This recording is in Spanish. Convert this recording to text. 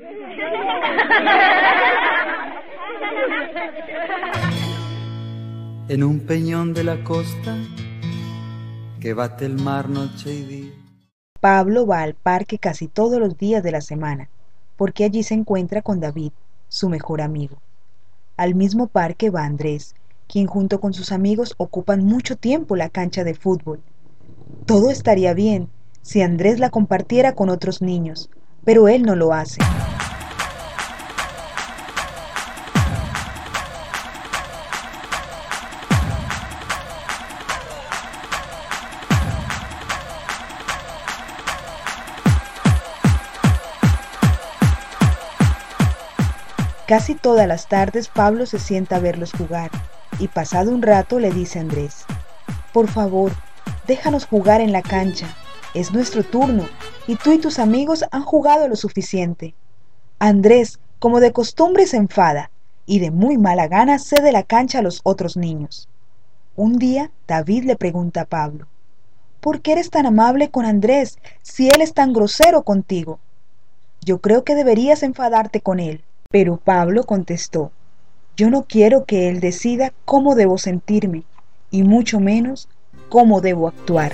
En un peñón de la costa que bate el mar noche y día. Pablo va al parque casi todos los días de la semana, porque allí se encuentra con David, su mejor amigo. Al mismo parque va Andrés, quien junto con sus amigos ocupan mucho tiempo la cancha de fútbol. Todo estaría bien si Andrés la compartiera con otros niños, pero él no lo hace. Casi todas las tardes Pablo se sienta a verlos jugar y pasado un rato le dice a Andrés, por favor, déjanos jugar en la cancha, es nuestro turno y tú y tus amigos han jugado lo suficiente. Andrés, como de costumbre, se enfada y de muy mala gana cede la cancha a los otros niños. Un día David le pregunta a Pablo, ¿por qué eres tan amable con Andrés si él es tan grosero contigo? Yo creo que deberías enfadarte con él. Pero Pablo contestó, yo no quiero que él decida cómo debo sentirme, y mucho menos cómo debo actuar.